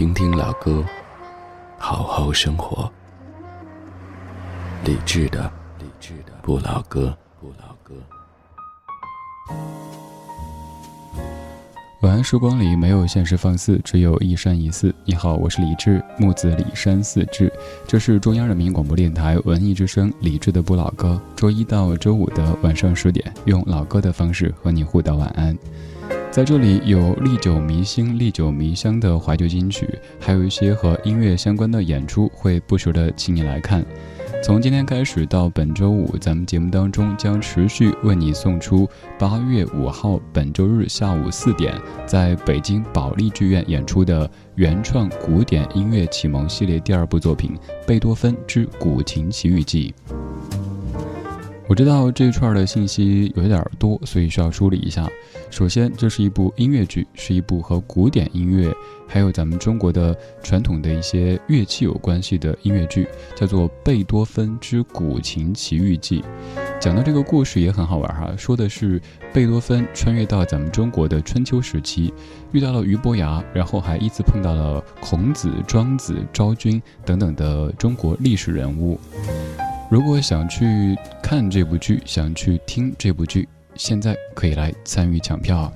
听听老歌，好好生活。理智的，理智的不老歌，不老歌。晚安，时光里没有现实放肆，只有一山一寺。你好，我是李志，木子李山寺志。这是中央人民广播电台文艺之声李志的不老歌。周一到周五的晚上十点，用老歌的方式和你互道晚安。在这里有历久弥新、历久弥香的怀旧金曲，还有一些和音乐相关的演出，会不时的请你来看。从今天开始到本周五，咱们节目当中将持续为你送出八月五号本周日下午四点在北京保利剧院演出的原创古典音乐启蒙系列第二部作品《贝多芬之古琴奇遇记》。我知道这串的信息有点多，所以需要梳理一下。首先，这是一部音乐剧，是一部和古典音乐还有咱们中国的传统的一些乐器有关系的音乐剧，叫做《贝多芬之古琴奇遇记》。讲的这个故事也很好玩哈，说的是贝多芬穿越到咱们中国的春秋时期，遇到了俞伯牙，然后还依次碰到了孔子、庄子、昭君等等的中国历史人物。如果想去看这部剧，想去听这部剧，现在可以来参与抢票。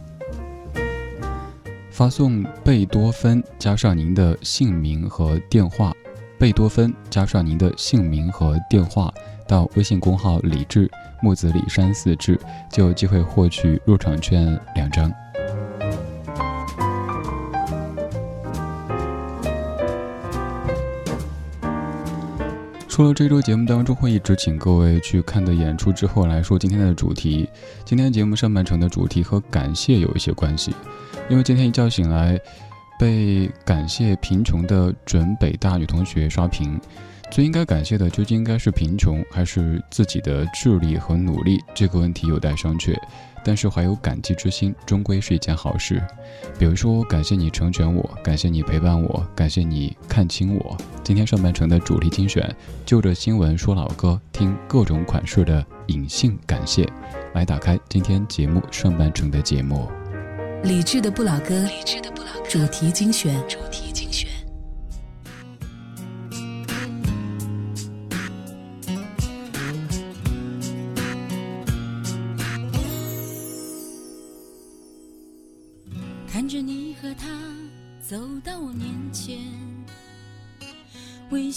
发送贝多芬加上您的姓名和电话，贝多芬加上您的姓名和电话到微信公号“李志木子李山四志”，就有机会获取入场券两张。除了这周节目当中会一直请各位去看的演出之后来说，今天的主题，今天节目上半程的主题和感谢有一些关系，因为今天一觉醒来，被感谢贫穷的准北大女同学刷屏，最应该感谢的究竟应该是贫穷还是自己的智力和努力？这个问题有待商榷。但是怀有感激之心，终归是一件好事。比如说，感谢你成全我，感谢你陪伴我，感谢你看清我。今天上半程的主题精选，就着新闻说老歌，听各种款式的隐性感谢。来打开今天节目上半程的节目。理智的不老歌，理智的不老歌，主题精选。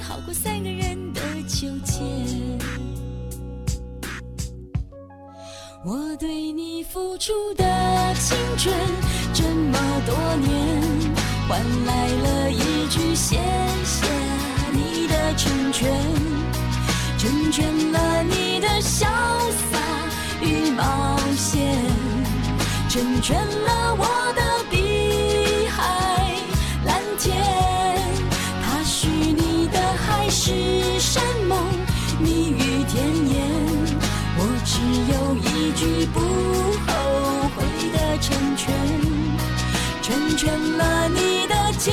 好过三个人的纠结。我对你付出的青春这么多年，换来了一句谢谢你的成全，成全了你的潇洒与冒险。成全了我的碧海蓝天，是山盟，蜜语甜言，我只有一句不后悔的成全，成全了你的今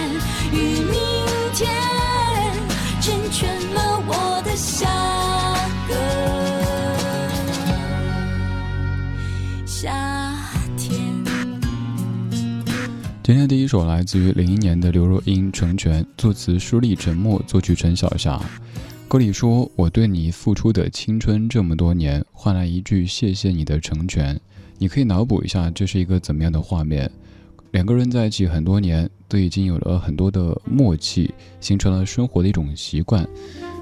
今天第一首来自于零一年的刘若英《成全》，作词舒丽沉默，作曲陈小霞。歌里说：“我对你付出的青春这么多年，换来一句谢谢你的成全。”你可以脑补一下，这是一个怎么样的画面？两个人在一起很多年，都已经有了很多的默契，形成了生活的一种习惯。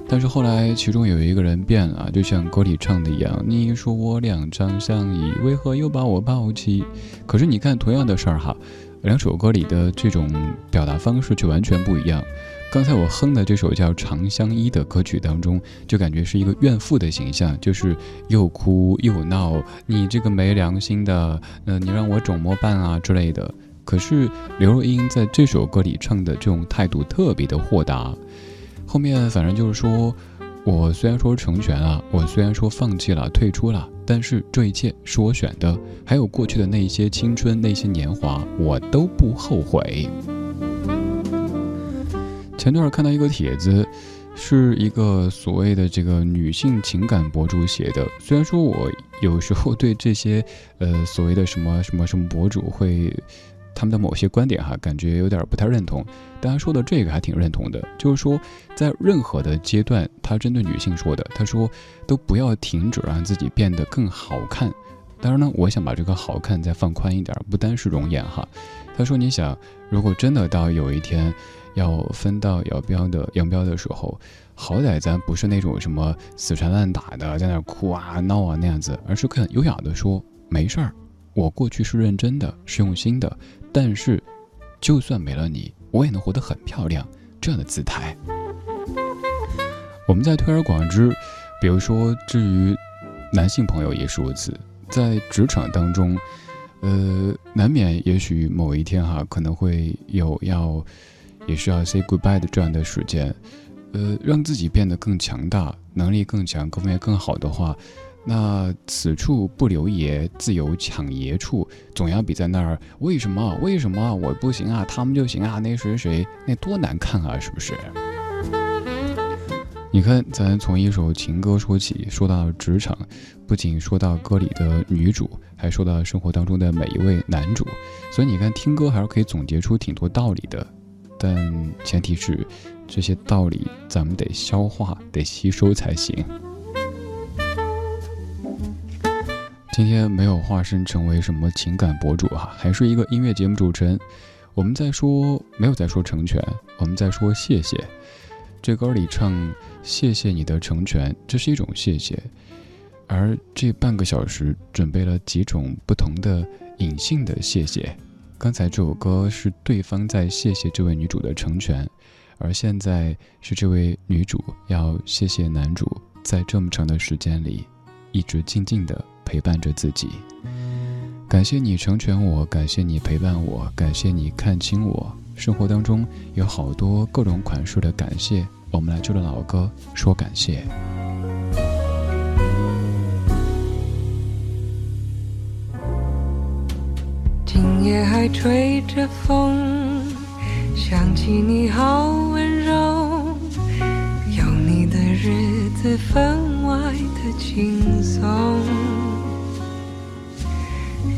但是后来，其中有一个人变了，就像歌里唱的一样：“你说我两张相依，为何又把我抛弃？”可是你看，同样的事儿哈。两首歌里的这种表达方式却完全不一样。刚才我哼的这首叫《长相依》的歌曲当中，就感觉是一个怨妇的形象，就是又哭又闹，你这个没良心的，呃，你让我怎么办啊之类的。可是刘若英在这首歌里唱的这种态度特别的豁达，后面反正就是说。我虽然说成全了，我虽然说放弃了、退出了，但是这一切是我选的，还有过去的那些青春、那些年华，我都不后悔。前段看到一个帖子，是一个所谓的这个女性情感博主写的。虽然说我有时候对这些呃所谓的什么什么什么博主会。他们的某些观点哈，感觉有点不太认同。但他说的这个还挺认同的，就是说，在任何的阶段，他针对女性说的，他说都不要停止让自己变得更好看。当然呢，我想把这个好看再放宽一点，不单是容颜哈。他说，你想，如果真的到有一天要分道扬镳的扬镳的时候，好歹咱不是那种什么死缠烂打的，在那哭啊闹啊那样子，而是很优雅的说，没事儿，我过去是认真的，是用心的。但是，就算没了你，我也能活得很漂亮。这样的姿态，我们在推而广之。比如说，至于男性朋友也是如此，在职场当中，呃，难免也许某一天哈，可能会有要，也是要 say goodbye 的这样的时间。呃，让自己变得更强大，能力更强，各方面更好的话。那此处不留爷，自有抢爷处。总要比在那儿，为什么？为什么我不行啊？他们就行啊？那谁谁那多难看啊？是不是？你看，咱从一首情歌说起，说到职场，不仅说到歌里的女主，还说到生活当中的每一位男主。所以你看，听歌还是可以总结出挺多道理的，但前提是这些道理咱们得消化，得吸收才行。今天没有化身成为什么情感博主哈，还是一个音乐节目主持人。我们在说没有在说成全，我们在说谢谢。这歌里唱谢谢你的成全，这是一种谢谢。而这半个小时准备了几种不同的隐性的谢谢。刚才这首歌是对方在谢谢这位女主的成全，而现在是这位女主要谢谢男主，在这么长的时间里，一直静静的陪伴着自己。感谢你成全我，感谢你陪伴我，感谢你看清我。生活当中有好多各种款式的感谢，我们来就着老歌说感谢。今夜还吹着风，想起你好温柔，有你的日子分外的轻松，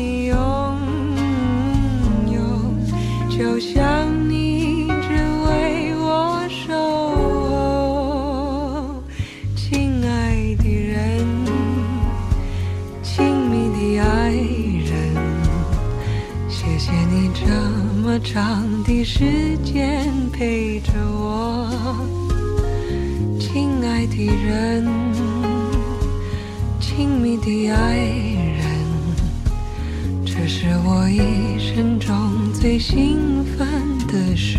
你拥有，就像你只为我守候，亲爱的人，亲密的爱人。谢谢你这么长的时间陪着我，亲爱的人，亲密的爱人，是我一生中最兴奋的时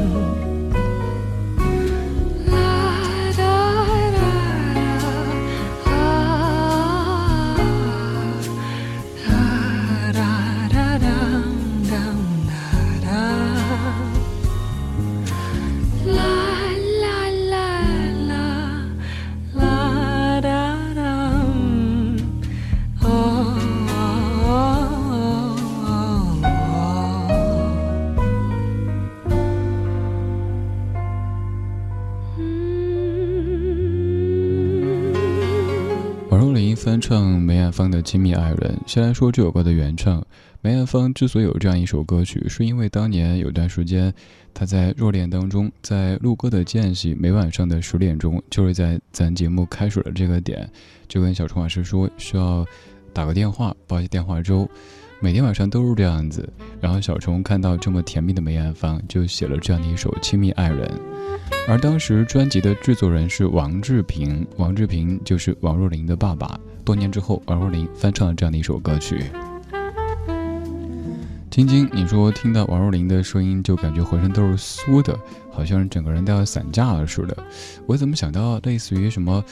《亲密爱人》。先来说这首歌的原唱，梅艳芳之所以有这样一首歌曲，是因为当年有段时间她在热恋当中，在录歌的间隙，每晚上的十点钟，就是在咱节目开始的这个点，就跟小虫老师说需要打个电话煲一些电话粥。每天晚上都是这样子，然后小虫看到这么甜蜜的梅艳芳，就写了这样的一首《亲密爱人》。而当时专辑的制作人是王志平，王志平就是王若琳的爸爸。多年之后，王若琳翻唱了这样的一首歌曲。晶晶，你说听到王若琳的声音就感觉浑身都是酥的，好像整个人都要散架了似的。我怎么想到类似于什么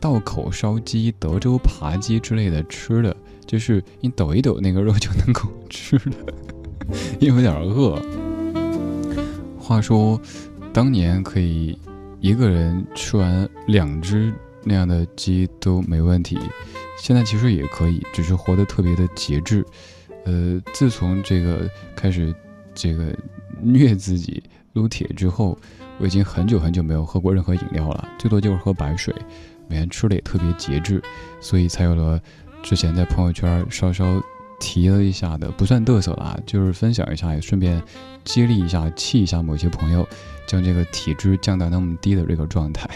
道口烧鸡、德州扒鸡之类的吃的？就是你抖一抖那个肉就能够吃的，因为有点饿。话说，当年可以一个人吃完两只那样的鸡都没问题，现在其实也可以，只是活得特别的节制。呃，自从这个开始这个虐自己撸铁之后，我已经很久很久没有喝过任何饮料了，最多就是喝白水，每天吃的也特别节制，所以才有了。之前在朋友圈稍稍提了一下的，不算嘚瑟啦，就是分享一下，也顺便激励一下、气一下某些朋友，将这个体质降到那么低的这个状态。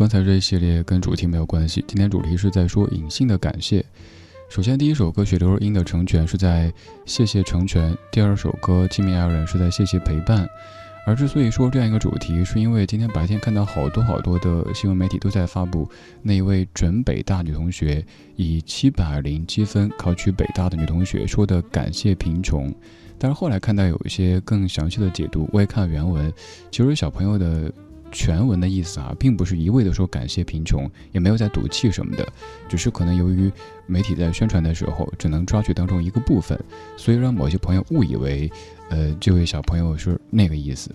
刚才这一系列跟主题没有关系，今天主题是在说隐性的感谢。首先，第一首歌曲刘若英的《成全》是在谢谢成全；第二首歌《亲密爱人》是在谢谢陪伴。而之所以说这样一个主题，是因为今天白天看到好多好多的新闻媒体都在发布那一位准北大女同学以七百零七分考取北大的女同学说的感谢贫穷，但是后来看到有一些更详细的解读，我也看了原文，其实小朋友的。全文的意思啊，并不是一味的说感谢贫穷，也没有在赌气什么的，只是可能由于媒体在宣传的时候只能抓取当中一个部分，所以让某些朋友误以为，呃，这位小朋友是那个意思。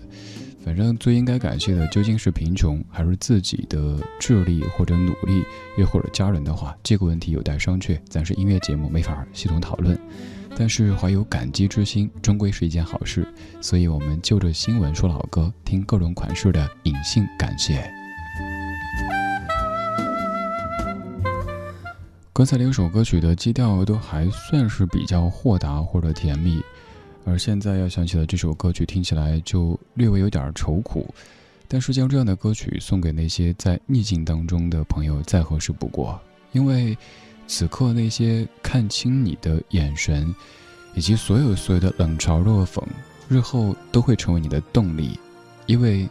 反正最应该感谢的究竟是贫穷，还是自己的智力或者努力，又或者家人的话，这个问题有待商榷，咱是音乐节目，没法系统讨论。但是怀有感激之心，终归是一件好事。所以，我们就着新闻说老歌，听各种款式的隐性感谢。刚才两首歌曲的基调都还算是比较豁达或者甜蜜，而现在要想起的这首歌曲听起来就略微有点愁苦。但是将这样的歌曲送给那些在逆境当中的朋友，再合适不过，因为。此刻那些看清你的眼神，以及所有所有的冷嘲热讽，日后都会成为你的动力，因为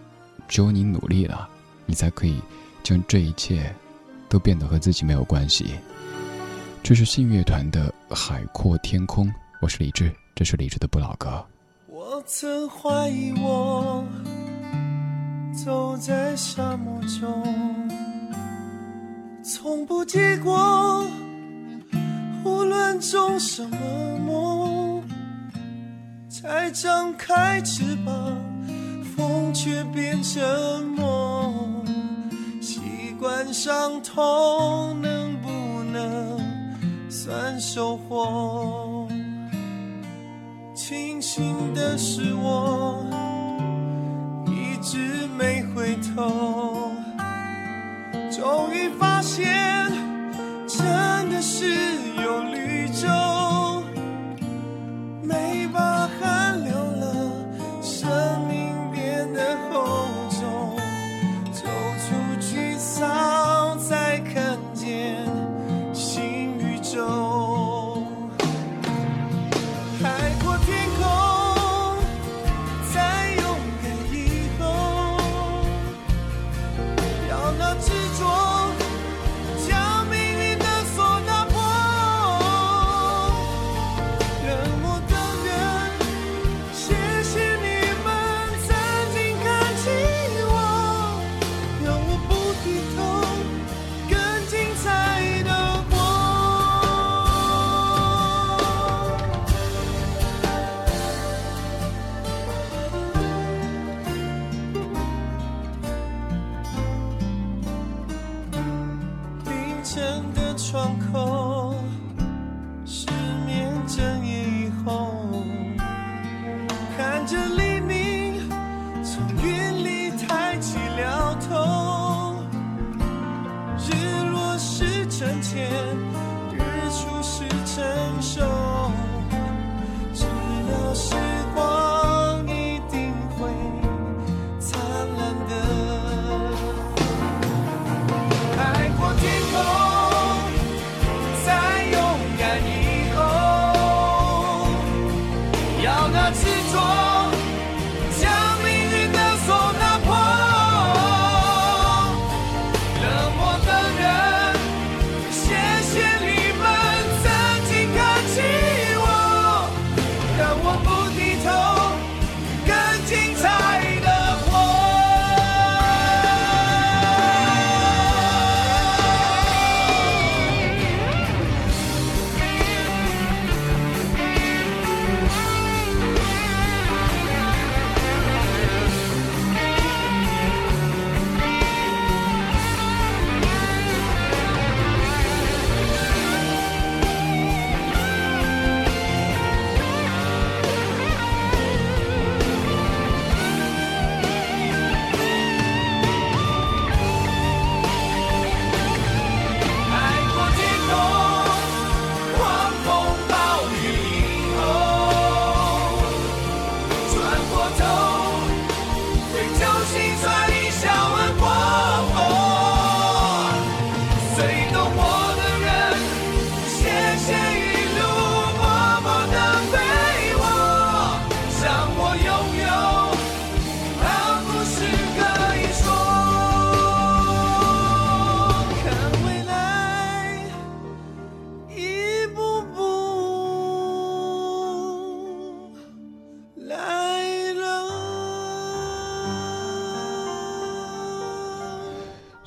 只有你努力了，你才可以将这一切都变得和自己没有关系。这是信乐团的《海阔天空》，我是李志，这是李志的不老歌。我曾怀疑我走在沙漠中，从不结果。无论种什么梦，才张开翅膀，风却变沉默。习惯伤痛，能不能算收获？庆幸的是，我一直没回头，终于发现，真的是。有绿洲，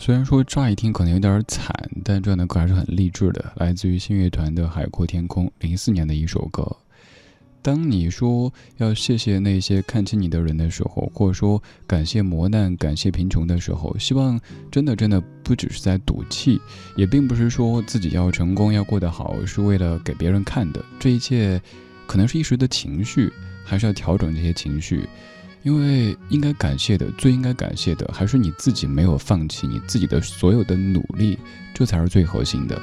虽然说乍一听可能有点惨，但这样的歌还是很励志的，来自于信乐团的《海阔天空》，零四年的一首歌。当你说要谢谢那些看清你的人的时候，或者说感谢磨难、感谢贫穷的时候，希望真的真的不只是在赌气，也并不是说自己要成功、要过得好是为了给别人看的。这一切可能是一时的情绪，还是要调整这些情绪。因为应该感谢的，最应该感谢的，还是你自己没有放弃你自己的所有的努力，这才是最核心的。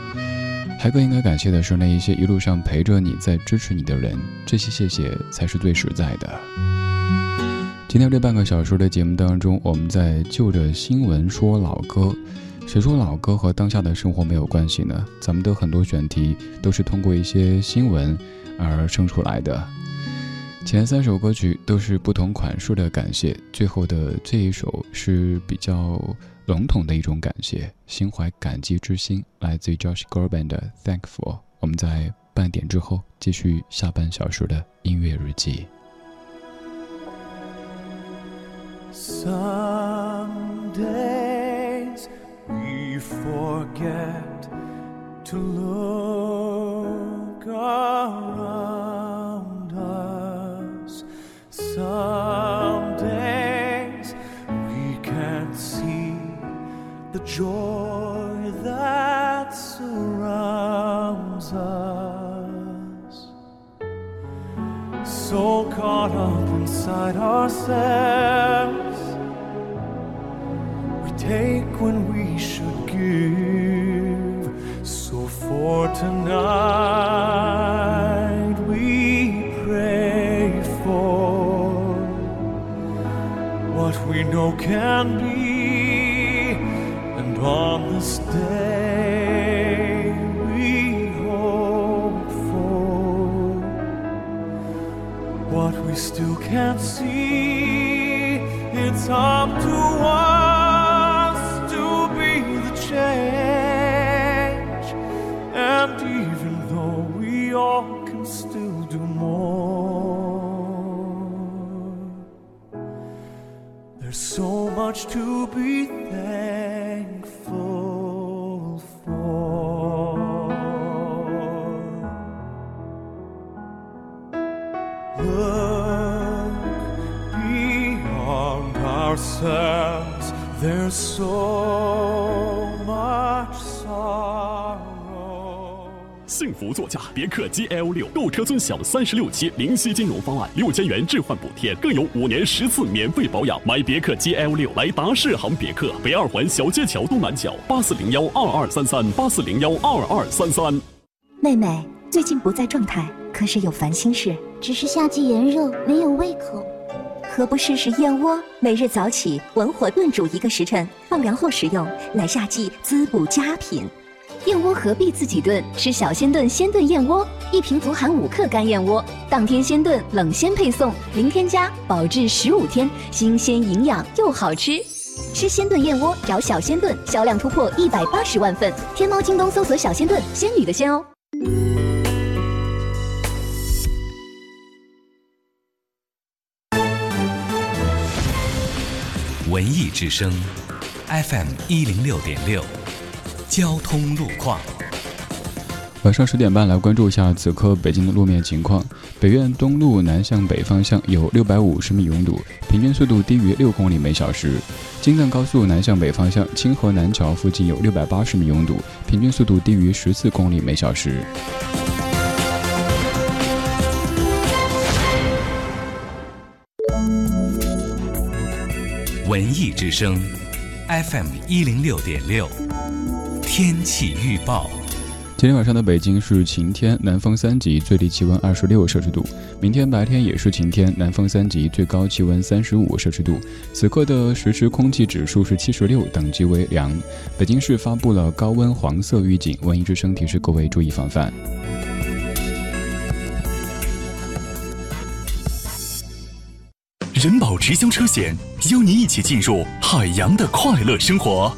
还更应该感谢的是那一些一路上陪着你在支持你的人，这些谢谢才是最实在的。今天这半个小时的节目当中，我们在就着新闻说老歌。谁说老歌和当下的生活没有关系呢？咱们的很多选题都是通过一些新闻而生出来的。前三首歌曲都是不同款式的感谢，最后的这一首是比较笼统的一种感谢，心怀感激之心，来自于 Josh Groban 的 Thankful。我们在半点之后继续下半小时的音乐日记。someday we forget to look around joy that surrounds us so caught up inside ourselves. We take when we should give. So for tonight, we pray for what we know can be. On this day, we hope for what we still can't see. It's up to us to be the change. And even though we all can still do more, there's so much to be So much sorrow. 幸福座驾别克 GL 六购车尊享三十六期零息金融方案，六千元置换补贴，更有五年十次免费保养。买别克 GL 六来达世行别克，北二环小街桥东南角八四零幺二二三三八四零幺二二三三。妹妹最近不在状态，可是有烦心事，只是夏季炎热，没有胃口。何不试试燕窝？每日早起文火炖煮一个时辰，放凉后食用，乃夏季滋补佳品。燕窝何必自己炖？吃小鲜炖鲜炖燕窝，一瓶足含五克干燕窝，当天鲜炖，冷鲜配送，零添加，保质十五天，新鲜营养又好吃。吃鲜炖燕窝，找小鲜炖，销量突破一百八十万份。天猫、京东搜索“小鲜炖”，仙女的鲜哦。艺之声，FM 一零六点六，交通路况。晚上十点半来关注一下此刻北京的路面情况。北苑东路南向北方向有六百五十米拥堵，平均速度低于六公里每小时。京藏高速南向北方向清河南桥附近有六百八十米拥堵，平均速度低于十四公里每小时。文艺之声，FM 一零六点六，天气预报。今天晚上的北京是晴天，南风三级，最低气温二十六摄氏度。明天白天也是晴天，南风三级，最高气温三十五摄氏度。此刻的实时空气指数是七十六，等级为良。北京市发布了高温黄色预警，文艺之声提示各位注意防范。人保直销车险邀您一起进入海洋的快乐生活。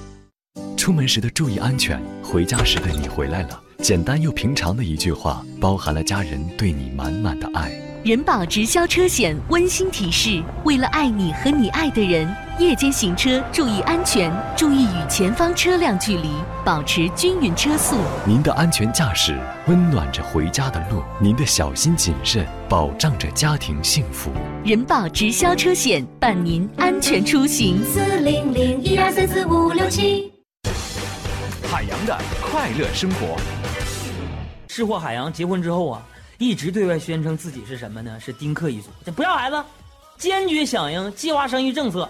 出门时的注意安全，回家时的你回来了，简单又平常的一句话，包含了家人对你满满的爱。人保直销车险温馨提示：为了爱你和你爱的人，夜间行车注意安全，注意与前方车辆距离，保持均匀车速。您的安全驾驶温暖着回家的路，您的小心谨慎保障着家庭幸福。人保直销车险伴您安全出行。四零零一二三四五六七。海洋的快乐生活。吃货海洋结婚之后啊，一直对外宣称自己是什么呢？是丁克一族，这不要孩子，坚决响应计划生育政策，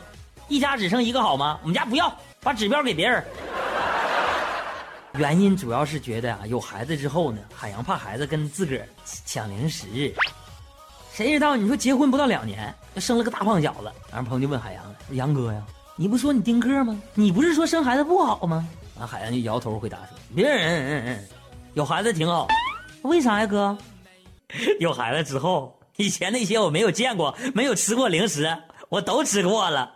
一家只生一个好吗？我们家不要，把指标给别人。原因主要是觉得啊，有孩子之后呢，海洋怕孩子跟自个儿抢零食。谁知道你说结婚不到两年，就生了个大胖小子。然后朋友就问海洋：“杨哥呀，你不说你丁克吗？你不是说生孩子不好吗？”完，海洋就摇头回答说：“别人有孩子挺好，为啥呀，哥？有孩子之后，以前那些我没有见过、没有吃过零食，我都吃过了，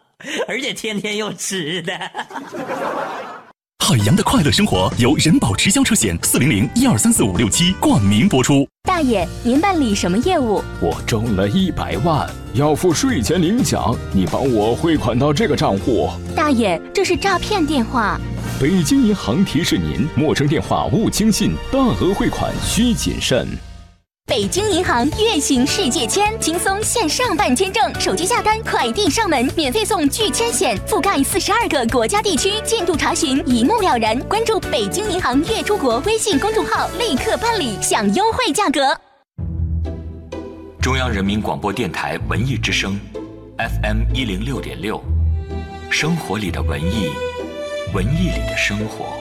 而且天天有吃的。”海洋的快乐生活由人保直销车险四零零一二三四五六七冠名播出。大爷，您办理什么业务？我中了一百万，要付税前领奖，你帮我汇款到这个账户。大爷，这是诈骗电话。北京银行提示您：陌生电话勿轻信，大额汇款需谨慎。北京银行月行世界签，轻松线上办签证，手机下单，快递上门，免费送拒签险，覆盖四十二个国家地区，进度查询一目了然。关注北京银行月出国微信公众号，立刻办理，享优惠价格。中央人民广播电台文艺之声，FM 一零六点六，生活里的文艺，文艺里的生活。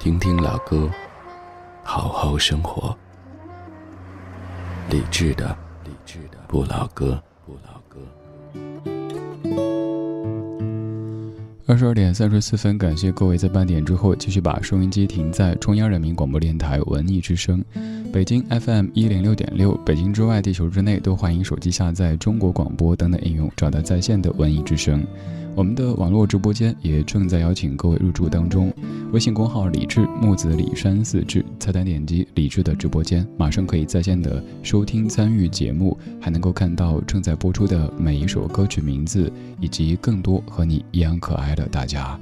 听听老歌，好好生活。理智的，理智的不老歌，不老歌。二十二点三十四分，感谢各位在半点之后继续把收音机停在中央人民广播电台文艺之声，北京 FM 一零六点六。北京之外，地球之内，都欢迎手机下载中国广播等等应用，找到在线的文艺之声。我们的网络直播间也正在邀请各位入驻当中。微信公号李志木子李山四志，菜单点击李志的直播间，马上可以在线的收听参与节目，还能够看到正在播出的每一首歌曲名字，以及更多和你一样可爱的大家。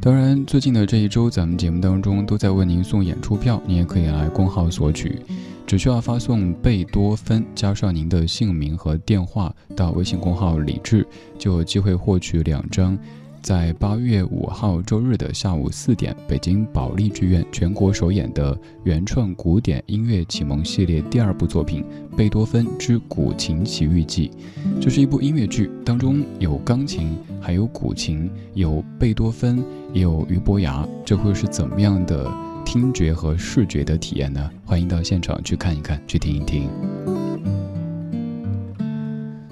当然，最近的这一周，咱们节目当中都在为您送演出票，你也可以来公号索取，只需要发送贝多芬加上您的姓名和电话到微信公号李志，就有机会获取两张。在八月五号周日的下午四点，北京保利剧院全国首演的原创古典音乐启蒙系列第二部作品《贝多芬之古琴奇遇记》，这是一部音乐剧，当中有钢琴，还有古琴，有贝多芬，也有俞伯牙，这会是怎么样的听觉和视觉的体验呢？欢迎到现场去看一看，去听一听。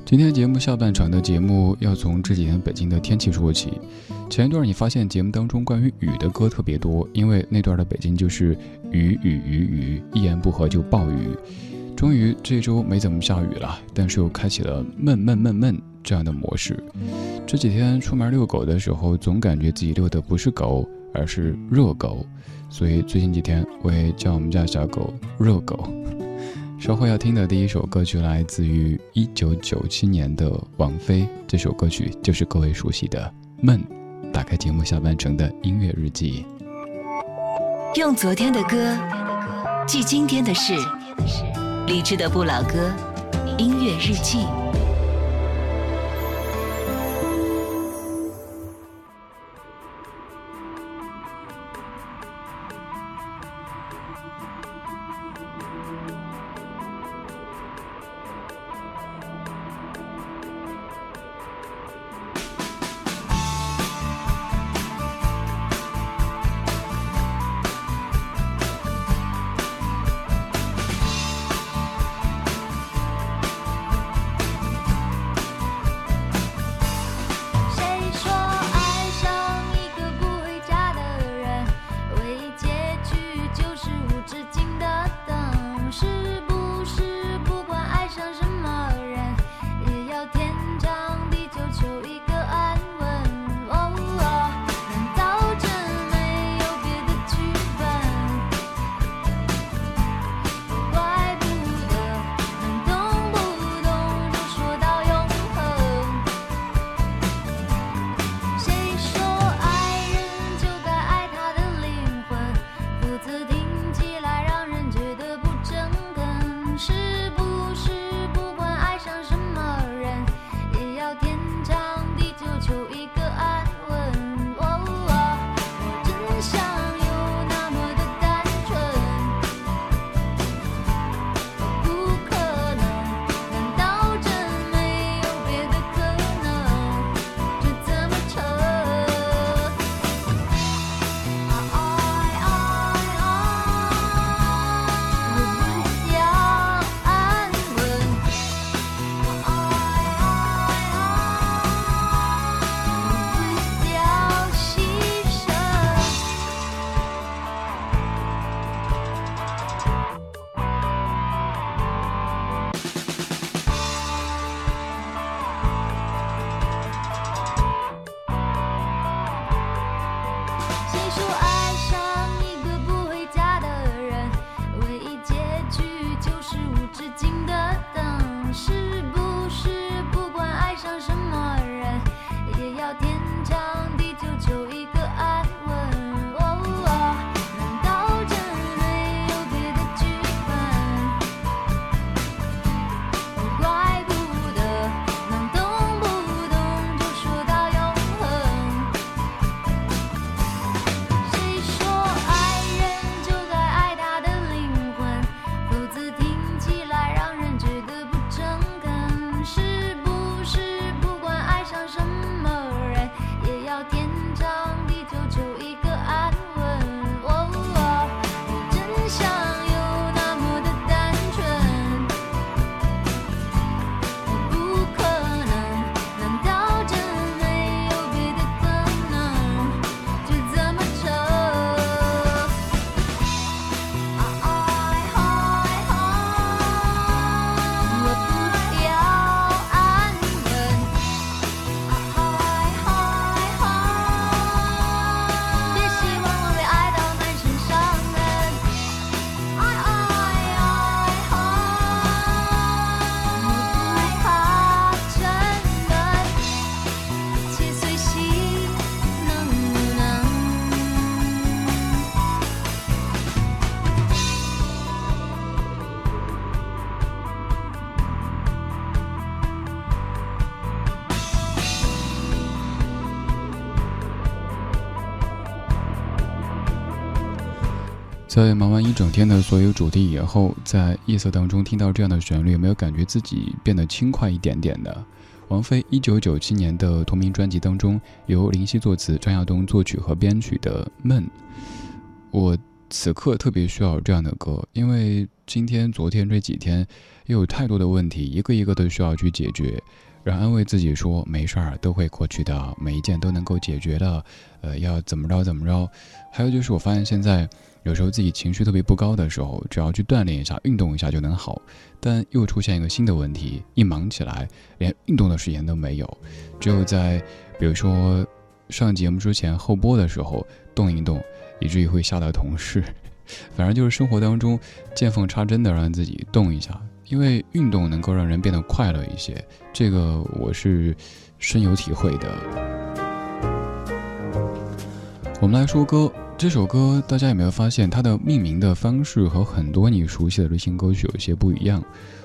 今天节目下半场的节目要从这几天北京的天气说起。前一段你发现节目当中关于雨的歌特别多，因为那段的北京就是雨雨雨雨，一言不合就暴雨。终于这周没怎么下雨了，但是又开启了闷闷闷闷这样的模式。这几天出门遛狗的时候，总感觉自己遛的不是狗，而是热狗，所以最近几天我也叫我们家小狗热狗。稍后要听的第一首歌曲来自于一九九七年的王菲，这首歌曲就是各位熟悉的《梦》。打开节目下半程的音乐日记，用昨天的歌记今天的事，理智的不老歌，音乐日记。在忙完一整天的所有主题以后，在夜色当中听到这样的旋律，有没有感觉自己变得轻快一点点的？王菲一九九七年的同名专辑当中，由林夕作词、张亚东作曲和编曲的《梦》，我此刻特别需要这样的歌，因为今天、昨天这几天又有太多的问题，一个一个都需要去解决。然后安慰自己说没事儿，都会过去的，每一件都能够解决的。呃，要怎么着怎么着。还有就是我发现现在有时候自己情绪特别不高的时候，只要去锻炼一下、运动一下就能好。但又出现一个新的问题，一忙起来连运动的时间都没有，只有在比如说上节目之前后播的时候动一动，以至于会吓到同事。反正就是生活当中见缝插针的让自己动一下。因为运动能够让人变得快乐一些，这个我是深有体会的。我们来说歌，这首歌大家有没有发现，它的命名的方式和很多你熟悉的流行歌曲有些不一样？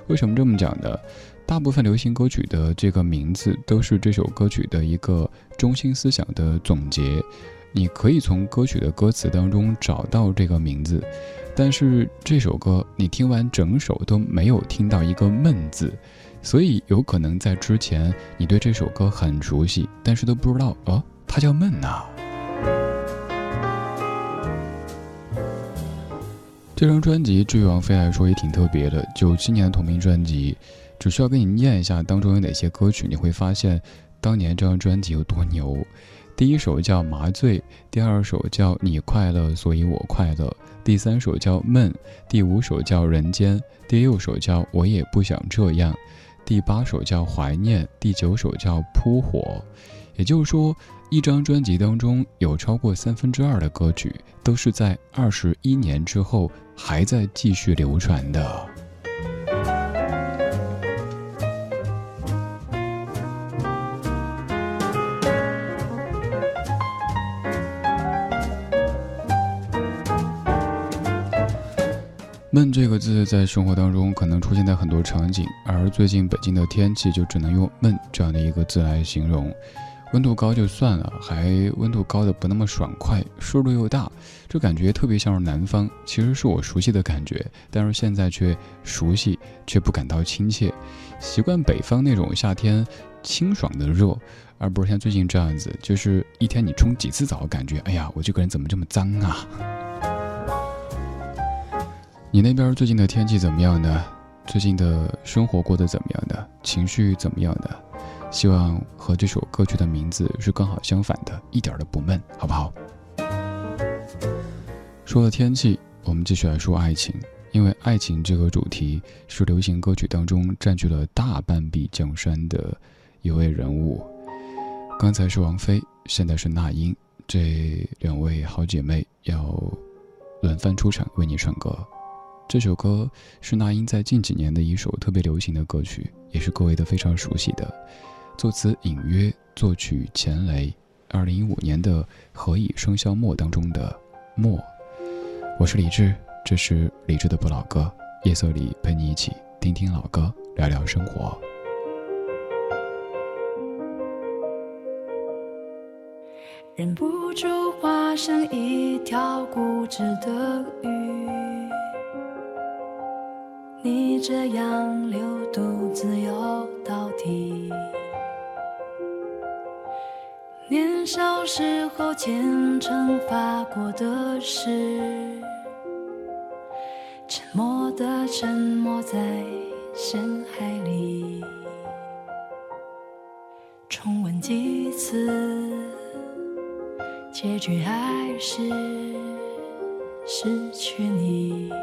为什么这么讲呢？大部分流行歌曲的这个名字都是这首歌曲的一个中心思想的总结，你可以从歌曲的歌词当中找到这个名字。但是这首歌你听完整首都没有听到一个“闷”字，所以有可能在之前你对这首歌很熟悉，但是都不知道哦，它叫“闷”呐。这张专辑对于王菲来说也挺特别的，九七年的同名专辑，只需要给你念一下当中有哪些歌曲，你会发现当年这张专辑有多牛。第一首叫《麻醉》，第二首叫《你快乐所以我快乐》。第三首叫《闷》，第五首叫《人间》，第六首叫《我也不想这样》，第八首叫《怀念》，第九首叫《扑火》。也就是说，一张专辑当中有超过三分之二的歌曲都是在二十一年之后还在继续流传的。闷这个字在生活当中可能出现在很多场景，而最近北京的天气就只能用闷这样的一个字来形容。温度高就算了，还温度高的不那么爽快，湿度又大，这感觉特别像是南方。其实是我熟悉的感觉，但是现在却熟悉却不感到亲切。习惯北方那种夏天清爽的热，而不是像最近这样子，就是一天你冲几次澡，感觉哎呀，我这个人怎么这么脏啊？你那边最近的天气怎么样呢？最近的生活过得怎么样的？情绪怎么样的？希望和这首歌曲的名字是刚好相反的，一点都不闷，好不好？说了天气，我们继续来说爱情，因为爱情这个主题是流行歌曲当中占据了大半壁江山的一位人物。刚才是王菲，现在是那英，这两位好姐妹要轮番出场为你唱歌。这首歌是那英在近几年的一首特别流行的歌曲，也是各位都非常熟悉的。作词隐约，作曲钱雷。二零一五年的《何以笙箫默》当中的“默”。我是李志，这是李志的不老歌。夜色里陪你一起听听老歌，聊聊生活。忍不住化身一条固执的鱼。你这样流独自游到底。年少时候虔诚发过的誓，沉默的沉默在深海里，重温几次，结局还是失去你。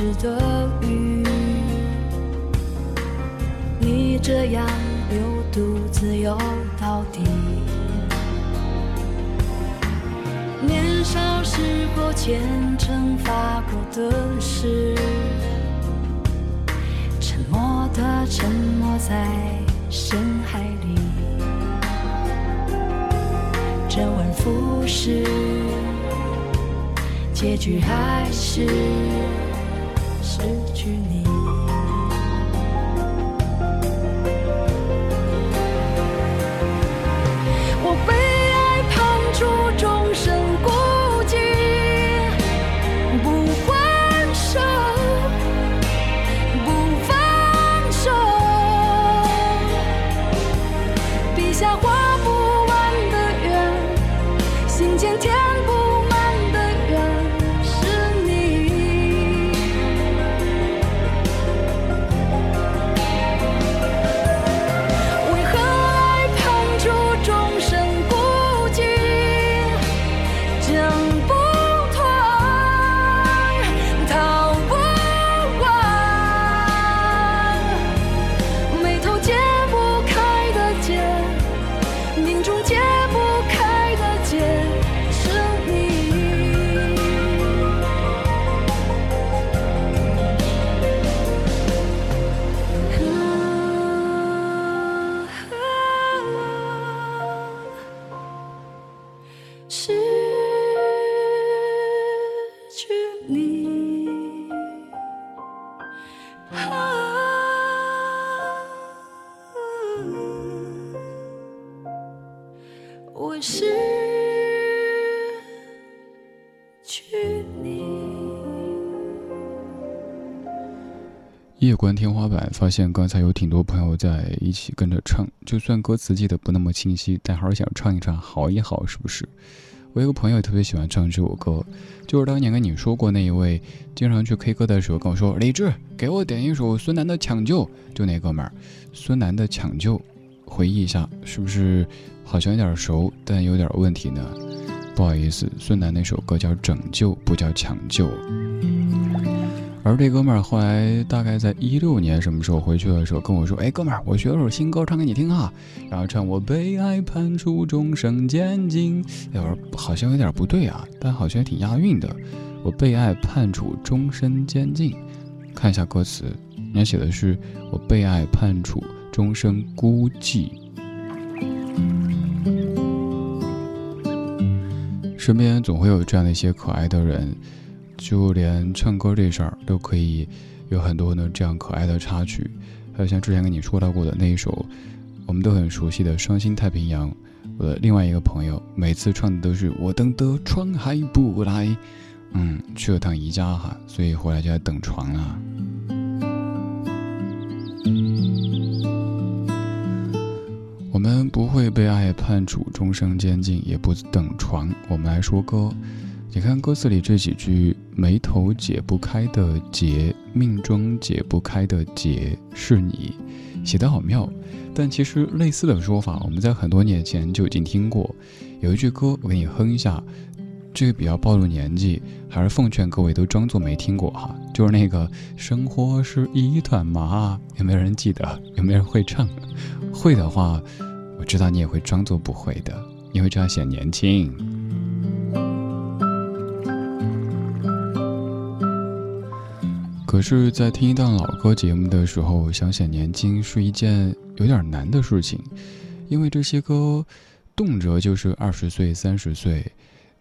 值得夜观天花板，发现刚才有挺多朋友在一起跟着唱，就算歌词记得不那么清晰，但还是想唱一唱，好也好，是不是？我有个朋友特别喜欢唱这首歌，就是当年跟你说过那一位，经常去 K 歌的时候跟我说：“李志，给我点一首孙楠的《抢救》。”就那哥们儿，孙楠的《抢救》，回忆一下，是不是好像有点熟，但有点问题呢？不好意思，孙楠那首歌叫《拯救》，不叫《抢救》。而这哥们儿后来大概在一六年什么时候回去的时候跟我说：“哎，哥们儿，我学了首新歌，唱给你听啊。”然后唱我被爱判处终生监禁。哎，我说好像有点不对啊，但好像挺押韵的。我被爱判处终身监禁，看一下歌词，人家写的是我被爱判处终身孤寂。身边总会有这样的一些可爱的人。就连唱歌这事儿都可以有很多呢这样可爱的插曲，还有像之前跟你说到过的那一首，我们都很熟悉的《伤心太平洋》。我的另外一个朋友每次唱的都是“我等的船还不来”，嗯，去了趟宜家哈，所以回来就在等船了。我们不会被爱判处终生监禁，也不等船。我们来说歌。你看歌词里这几句“眉头解不开的结，命中解不开的结是你”，写得好妙。但其实类似的说法，我们在很多年前就已经听过。有一句歌，我给你哼一下，这个比较暴露年纪，还是奉劝各位都装作没听过哈。就是那个生活是一团麻，有没有人记得？有没有人会唱？会的话，我知道你也会装作不会的，因为这样显年轻。可是，在听一档老歌节目的时候，想显年轻是一件有点难的事情，因为这些歌动辄就是二十岁、三十岁。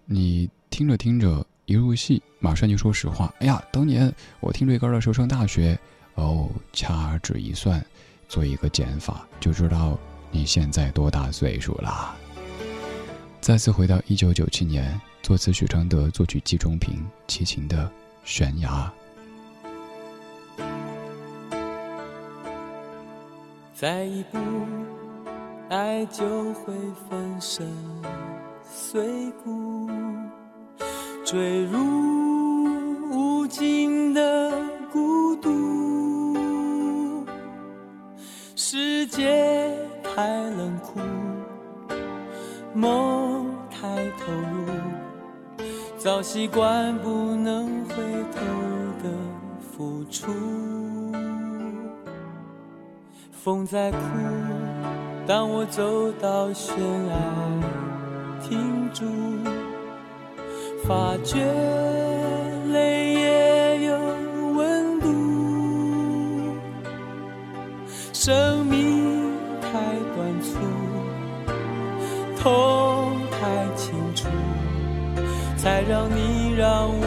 你听着听着一入戏，马上就说实话。哎呀，当年我听这歌的时候上大学，哦，掐指一算，做一个减法，就知道你现在多大岁数啦。再次回到一九九七年，作词许常德，作曲季中平，齐秦的《悬崖》。再一步，爱就会粉身碎骨。坠入无尽的孤独，世界太冷酷，梦太投入，早习惯不能回头的付出。风在哭，当我走到悬崖，停住。发觉泪也有温度，生命太短促，痛太清楚，才让你让我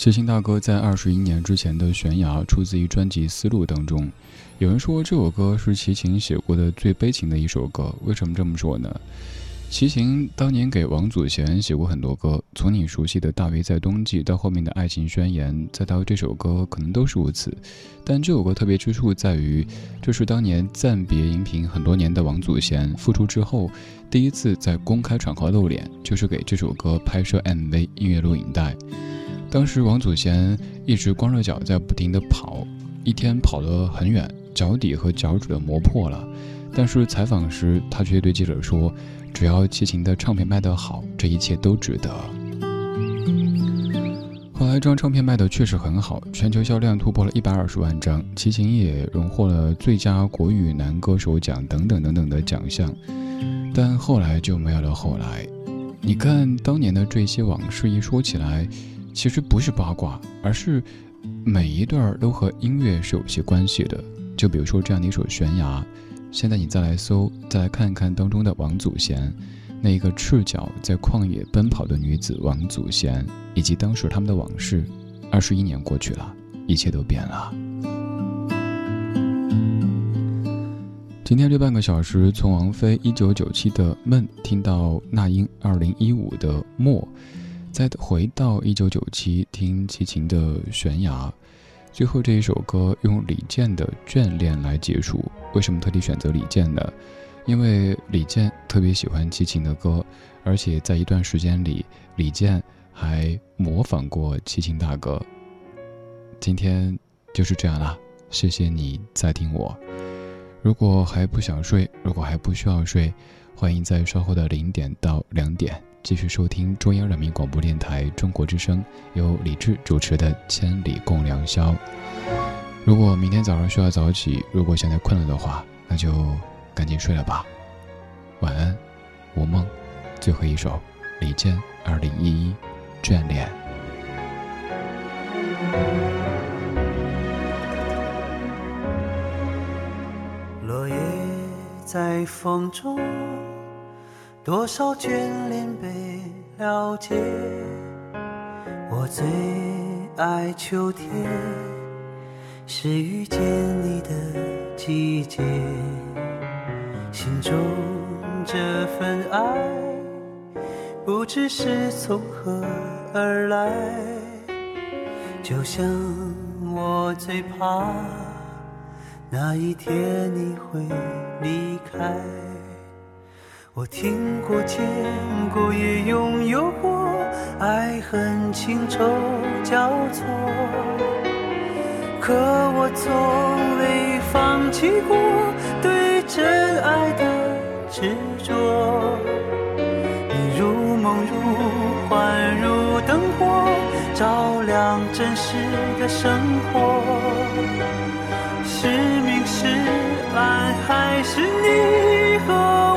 齐秦大哥在二十一年之前的《悬崖》出自于专辑《思路》当中。有人说这首歌是齐秦写过的最悲情的一首歌，为什么这么说呢？齐秦当年给王祖贤写过很多歌，从你熟悉的《大约在冬季》到后面的《爱情宣言》，再到这首歌，可能都是如此。但这首歌特别之处在于，这是当年暂别荧屏很多年的王祖贤复出之后，第一次在公开场合露脸，就是给这首歌拍摄 MV 音乐录影带。当时王祖贤一直光着脚在不停地跑，一天跑了很远，脚底和脚趾都磨破了。但是采访时，他却对记者说：“只要齐秦的唱片卖得好，这一切都值得。”后来，这张唱片卖的确实很好，全球销量突破了一百二十万张，齐秦也荣获了最佳国语男歌手奖等等等等的奖项。但后来就没有了后来。你看，当年的这些往事一说起来。其实不是八卦，而是每一段都和音乐是有些关系的。就比如说这样的一首《悬崖》，现在你再来搜，再来看一看当中的王祖贤，那一个赤脚在旷野奔跑的女子王祖贤，以及当时他们的往事。二十一年过去了，一切都变了。今天这半个小时，从王菲一九九七的《梦》听到那英二零一五的《默》。再回到一九九七，听齐秦的《悬崖》，最后这一首歌用李健的《眷恋》来结束。为什么特地选择李健呢？因为李健特别喜欢齐秦的歌，而且在一段时间里，李健还模仿过齐秦大哥。今天就是这样啦，谢谢你在听我。如果还不想睡，如果还不需要睡，欢迎在稍后的零点到两点。继续收听中央人民广播电台中国之声，由李志主持的《千里共良宵》。如果明天早上需要早起，如果现在困了的话，那就赶紧睡了吧。晚安，无梦。最后一首，李健二零一一眷恋。落叶在风中。多少眷恋被了解，我最爱秋天，是遇见你的季节。心中这份爱，不知是从何而来，就像我最怕那一天你会离开。我听过、见过，也拥有过，爱恨情仇交错。可我从未放弃过对真爱的执着。你如梦如幻如灯火，照亮真实的生活。是明是暗，还是你和